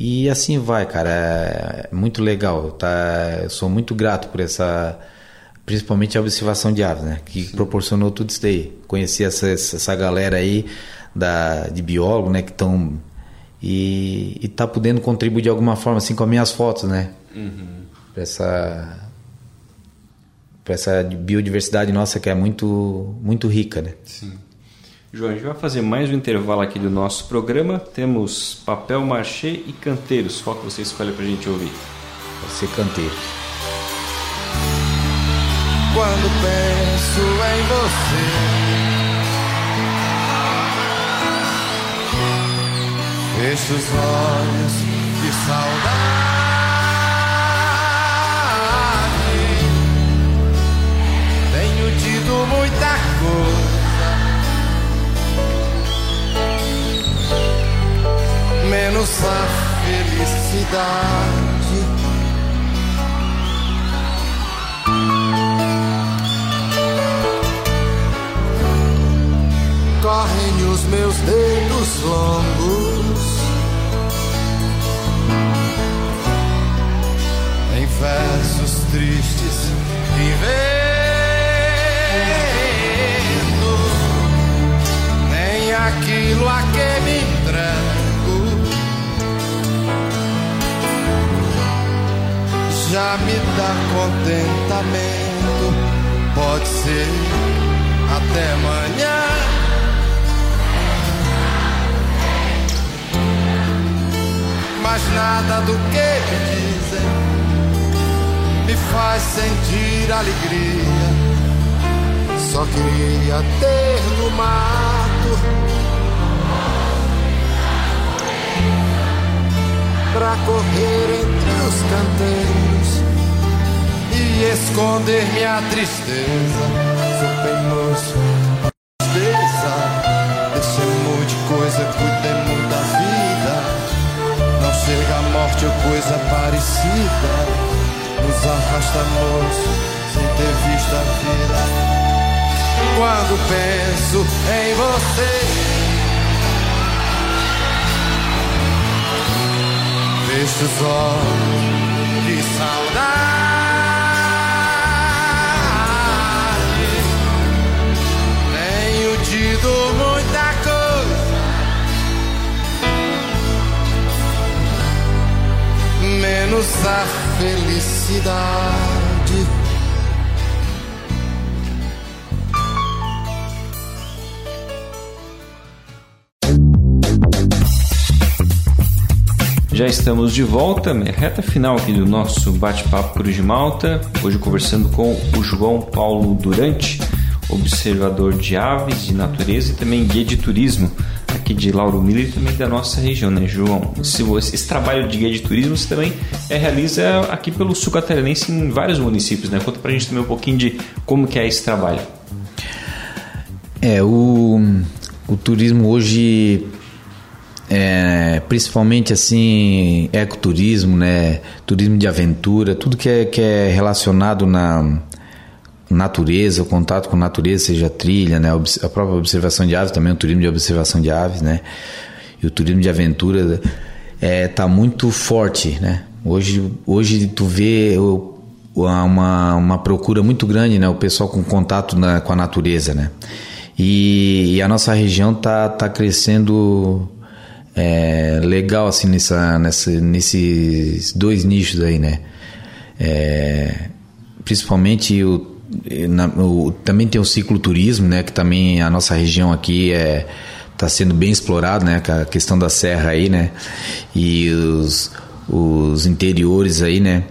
E assim vai, cara. É muito legal. Tá? Eu sou muito grato por essa. Principalmente a observação de aves, né? Que Sim. proporcionou tudo isso daí. Conheci essa, essa galera aí da, de biólogo, né? Que estão. E, e tá podendo contribuir de alguma forma, assim, com as minhas fotos, né? Uhum. Essa. Pra essa biodiversidade nossa que é muito, muito rica, né? Sim. João, a gente vai fazer mais um intervalo aqui do nosso programa. Temos papel machê e canteiros. Qual que você escolhe para a gente ouvir? Vai ser canteiros. Quando penso em você, fecho os olhos de saudade. Tido muita coisa menos a felicidade. Correm os meus dedos longos em versos tristes que nem aquilo a que me entrego. já me dá contentamento. Pode ser até amanhã. Mas nada do que me dizem me faz sentir alegria. Só queria ter no mato pra correr entre os canteiros e esconder minha tristeza. Sou penoso, tristeza. Deixemos de coisa, cuidemos da vida. Não chega a morte ou coisa parecida nos arrastamos sem ter visto a vida. Quando penso em você, os olhos de saudade. Tenho tido muita coisa, menos a felicidade. Já estamos de volta, reta final aqui do nosso bate-papo Cruz de Malta. Hoje conversando com o João Paulo Durante, observador de aves, de natureza e também guia de turismo aqui de Lauro Miller e também da nossa região, né, João? Esse trabalho de guia de turismo você também é, realiza aqui pelo sul catarinense em vários municípios, né? Conta pra gente também um pouquinho de como que é esse trabalho. É, o, o turismo hoje é, principalmente assim ecoturismo, né, turismo de aventura, tudo que é, que é relacionado na natureza, o contato com a natureza, seja trilha, né, a própria observação de aves, também o turismo de observação de aves, né, e o turismo de aventura é, tá muito forte, né. Hoje, hoje tu vê uma, uma procura muito grande, né, o pessoal com contato na, com a natureza, né. E, e a nossa região tá, tá crescendo é, legal assim nessa, nessa, nesses dois nichos aí, né? É, principalmente o, na, o, também tem o cicloturismo, né? Que também a nossa região aqui é está sendo bem explorado, né? A questão da serra aí, né? E os, os interiores aí, né?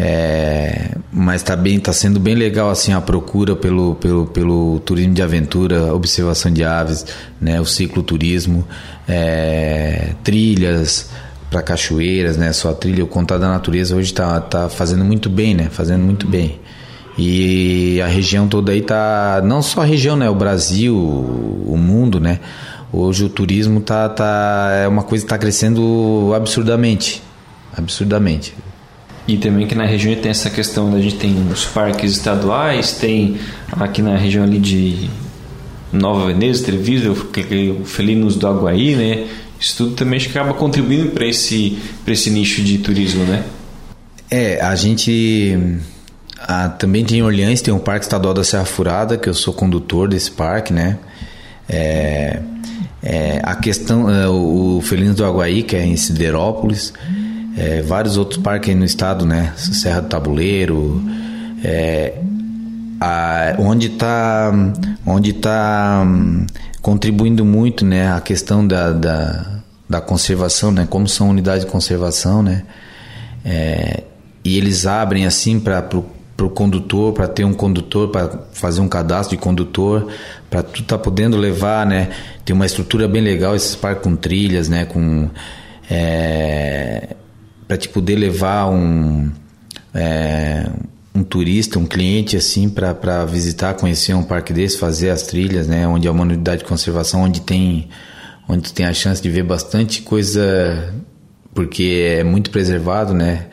É, mas está bem, tá sendo bem legal assim a procura pelo, pelo, pelo turismo de aventura, observação de aves, né, o cicloturismo, é, trilhas para cachoeiras, né, só a trilha, o contato da natureza hoje está tá fazendo muito bem, né, fazendo muito bem. E a região toda aí tá, não só a região, né, o Brasil, o mundo, né, hoje o turismo tá, tá é uma coisa que está crescendo absurdamente, absurdamente. E também que na região tem essa questão, a gente tem os parques estaduais, tem aqui na região ali de Nova Veneza, Treviso, o Felinos do Aguaí, né? Isso tudo também acaba contribuindo para esse, esse nicho de turismo, né? É, a gente também tem em Orleans, tem o Parque Estadual da Serra Furada, que eu sou condutor desse parque, né? É, é, a questão, é, o Felinos do Aguaí, que é em Siderópolis, é, vários outros parques no estado, né? Serra do Tabuleiro, é, a, onde está onde tá hum, contribuindo muito, né? A questão da, da, da conservação, né? Como são unidades de conservação, né? É, e eles abrem assim para para o condutor, para ter um condutor, para fazer um cadastro de condutor, para tu tá podendo levar, né? Tem uma estrutura bem legal esses parques com trilhas, né? Com é, para te poder levar um é, um turista, um cliente assim para visitar, conhecer um parque desse, fazer as trilhas, né, onde é uma unidade de conservação, onde tem onde tem a chance de ver bastante coisa porque é muito preservado, né?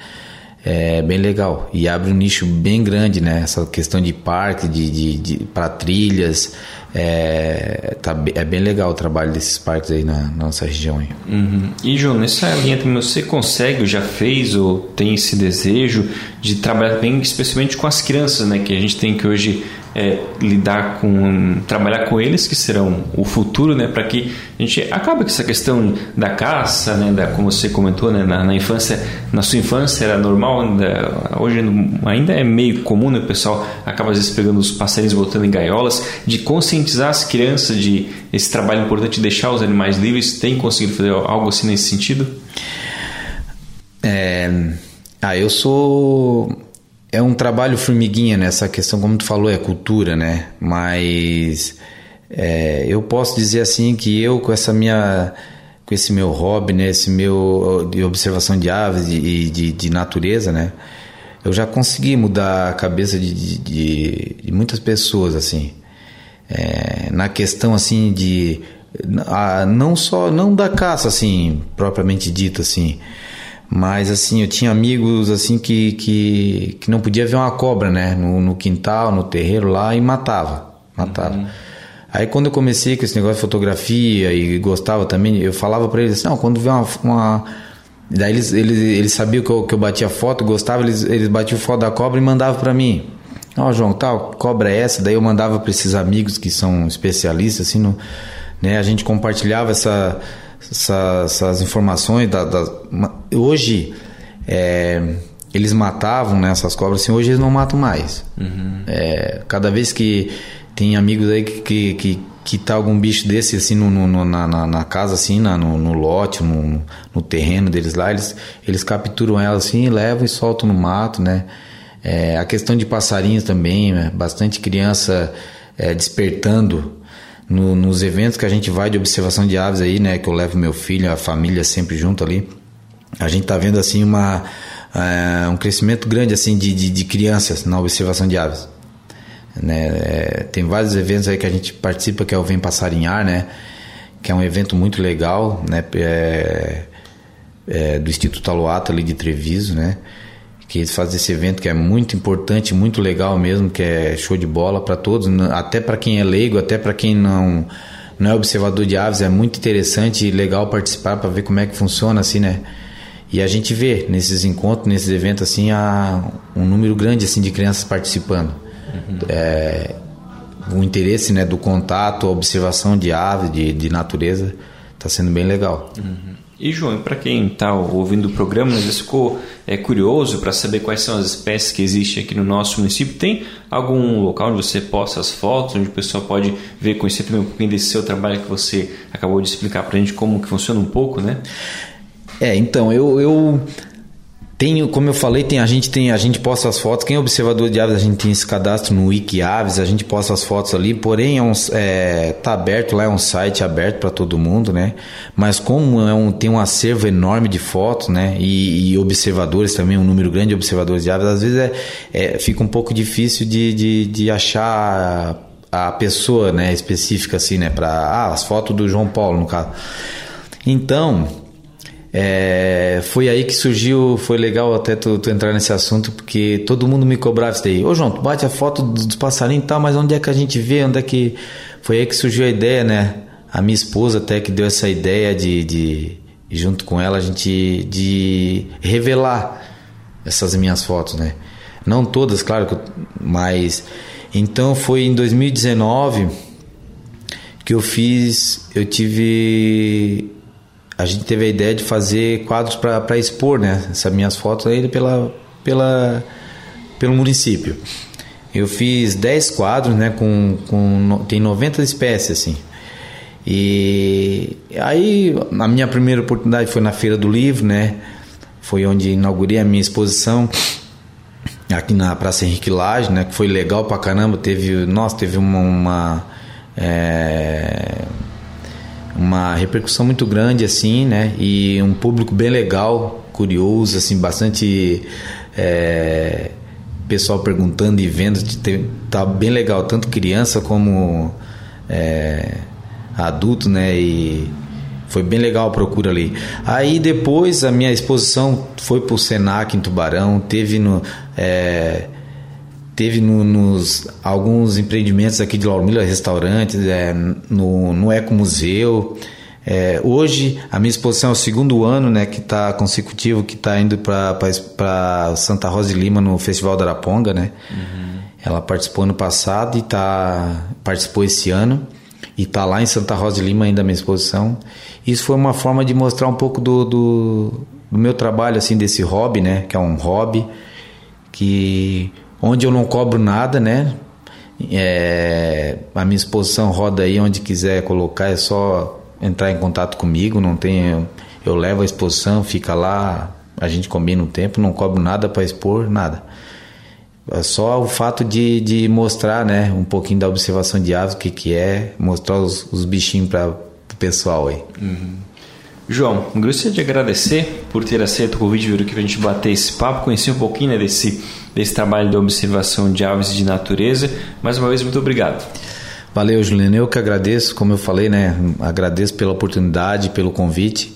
É bem legal e abre um nicho bem grande, né? Essa questão de parque, de, de, de para trilhas, é, tá, é bem legal o trabalho desses parques aí na, na nossa região. Aí. Uhum. E, João, nessa linha também você consegue, ou já fez, ou tem esse desejo de trabalhar bem, especialmente com as crianças, né? Que a gente tem que hoje é, lidar com trabalhar com eles que serão o futuro, né, para que a gente acabe com essa questão da caça, né, da como você comentou, né, na, na infância, na sua infância era normal, ainda, hoje ainda é meio comum, né, o pessoal acaba às vezes pegando os passarinhos botando em gaiolas, de conscientizar as crianças de esse trabalho importante de deixar os animais livres, tem conseguido fazer algo assim nesse sentido? É, ah, eu sou é um trabalho formiguinha nessa questão, como tu falou, é cultura, né? Mas é, eu posso dizer assim que eu com essa minha com esse meu hobby, né, esse meu de observação de aves e de, de, de, natureza, né, eu já consegui mudar a cabeça de, de, de muitas pessoas assim, é, na questão assim de a, não só não da caça assim propriamente dita assim, Mas assim, eu tinha amigos assim que, que, que não podia ver uma cobra, né? No, no quintal, no terreiro lá e matava. Matava. Uhum. Aí quando eu comecei com esse negócio de fotografia e gostava também, eu falava para eles, não, quando vê uma, uma... Daí eles, eles, eles sabiam que eu, que eu batia foto, gostava, eles, eles batiam foto da cobra e mandavam para mim. Ó, oh, João, tal, cobra é essa? Daí eu mandava para esses amigos que são especialistas, assim, no, né? A gente compartilhava essa, essa, essas informações. Da, da hoje, é, eles matavam né, essas cobras, assim, hoje eles não matam mais. Uhum. É, cada vez que tem amigos aí que, que, que, que tá algum bicho desse, assim, no, no na, na, na, casa, assim, na, no, no lote, no, no terreno deles lá, eles, eles capturam ela assim, levam e soltam no mato, né? É, a questão de passarinhos também, né? bastante criança é, despertando no, nos eventos que a gente vai de observação de aves aí, né? Que eu levo meu filho, a família sempre junto ali. A gente tá vendo assim uma, uh, um crescimento grande assim de, de, de, crianças na observação de aves. Né? É, tem vários eventos aí que a gente participa que é o Vem Passarinhar, né? Que é um evento muito legal, né? É, é, do Instituto Aluata ali de Treviso, né? Que eles fazem esse evento que é muito importante, muito legal mesmo, que é show de bola para todos, até para quem é leigo, até para quem não não é observador de aves, é muito interessante e legal participar para ver como é que funciona assim, né? E a gente vê nesses encontros, nesses eventos assim, há um número grande assim de crianças participando. Uhum. É, o interesse, né, do contato, a observação de aves, de, de natureza, está sendo bem legal. Uhum. E João, para quem está ouvindo o programa, às vezes ficou é, curioso para saber quais são as espécies que existem aqui no nosso município, tem algum local onde você posta as fotos, onde o pessoal pode ver, conhecer também um pouquinho desse seu trabalho que você acabou de explicar para a gente como que funciona um pouco, né? É, então, eu, eu tem, como eu falei, tem, a gente tem, a gente posta as fotos. Quem é observador de aves, a gente tem esse cadastro no Wiki Aves, a gente posta as fotos ali. Porém, é um, é, tá aberto lá, é um site aberto para todo mundo, né? Mas como é um, tem um acervo enorme de fotos, né? E, e, observadores também, um número grande de observadores de aves, às vezes é, é fica um pouco difícil de, de, de achar a pessoa, né? Específica assim, né? Para ah, as fotos do João Paulo no caso. Então é, foi aí que surgiu, foi legal até tu, tu, entrar nesse assunto, porque todo mundo me cobrava isso daí. Ô João, tu bate a foto dos passarinhos e tal, mas onde é que a gente vê? Onde é que. Foi aí que surgiu a ideia, né? A minha esposa até que deu essa ideia de, de junto com ela, a gente de revelar essas minhas fotos, né? Não todas, claro, mas. Então foi em 2019 que eu fiz, eu tive a gente teve a ideia de fazer quadros para expor, né? Essas minhas fotos aí pela, pela, pelo município. Eu fiz 10 quadros, né? Com, com, tem 90 espécies, assim. E aí, a minha primeira oportunidade foi na Feira do Livro, né? Foi onde inaugurei a minha exposição aqui na Praça Henrique Lage, né? Que foi legal pra caramba. Teve, nossa, teve uma, uma é, uma repercussão muito grande assim, né? E um público bem legal, curioso, assim, bastante é, pessoal perguntando e vendo, tá bem legal, tanto criança como é, adulto, né? E foi bem legal a procura ali. Aí depois a minha exposição foi para o Senac em Tubarão, teve no é, teve no, nos alguns empreendimentos aqui de Lauro Miller, restaurantes, é, no, no Eco Museu. É, hoje a minha exposição é o segundo ano, né, que está consecutivo, que está indo para Santa Rosa de Lima no Festival da Araponga, né? Uhum. Ela participou ano passado e tá participou esse ano e está lá em Santa Rosa de Lima ainda a minha exposição. Isso foi uma forma de mostrar um pouco do, do, do meu trabalho assim desse hobby, né, que é um hobby que onde eu não cobro nada, né? É, a minha exposição roda aí onde quiser colocar, é só entrar em contato comigo, não tem eu levo a exposição, fica lá, a gente combina o tempo, não cobro nada para expor, nada. É só o fato de, de mostrar, né, um pouquinho da observação de aves, o que que é, mostrar os, os bichinhos para o pessoal aí. Uhum. João, gostaria de agradecer por ter aceito o convite vir aqui para a gente bater esse papo, conhecer um pouquinho né, desse, desse trabalho de observação de aves e de natureza. Mais uma vez, muito obrigado. Valeu, Juliano. Eu que agradeço, como eu falei, né? Agradeço pela oportunidade, pelo convite.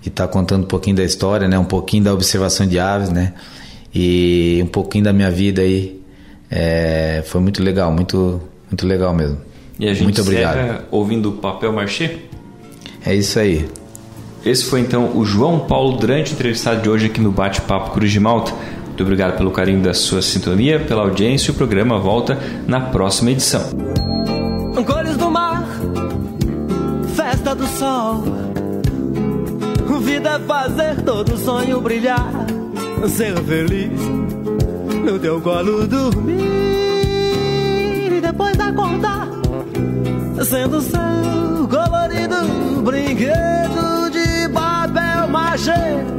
que está contando um pouquinho da história, né? Um pouquinho da observação de aves, né? E um pouquinho da minha vida aí. É, foi muito legal, muito, muito legal mesmo. E a gente muito obrigado. ouvindo Papel Marché? É isso aí. Esse foi então o João Paulo Durante, entrevistado de hoje aqui no Bate-Papo Cruz de Malta. Muito obrigado pelo carinho da sua sintonia, pela audiência. O programa volta na próxima edição. Cores do mar, festa do sol. Vida é fazer todo sonho brilhar, ser feliz no teu colo dormir e depois acordar, sendo seu colorido brinquedo de papel machê.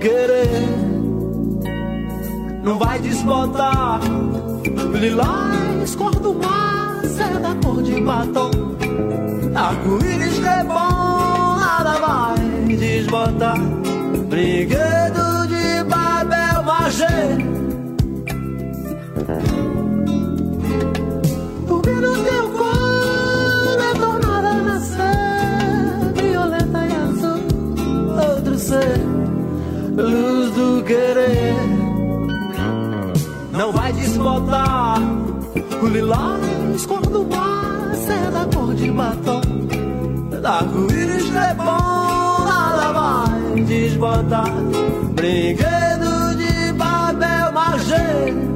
Querer. Não vai desbotar lilás, cor do mar, seda cor de batom. Arco-íris que é bom, nada vai desbotar. Brinquedo não vai desbotar. O lilás quando passa é da cor de batom. Da íris é bom, nada vai desbotar. Brinquedo de papel machê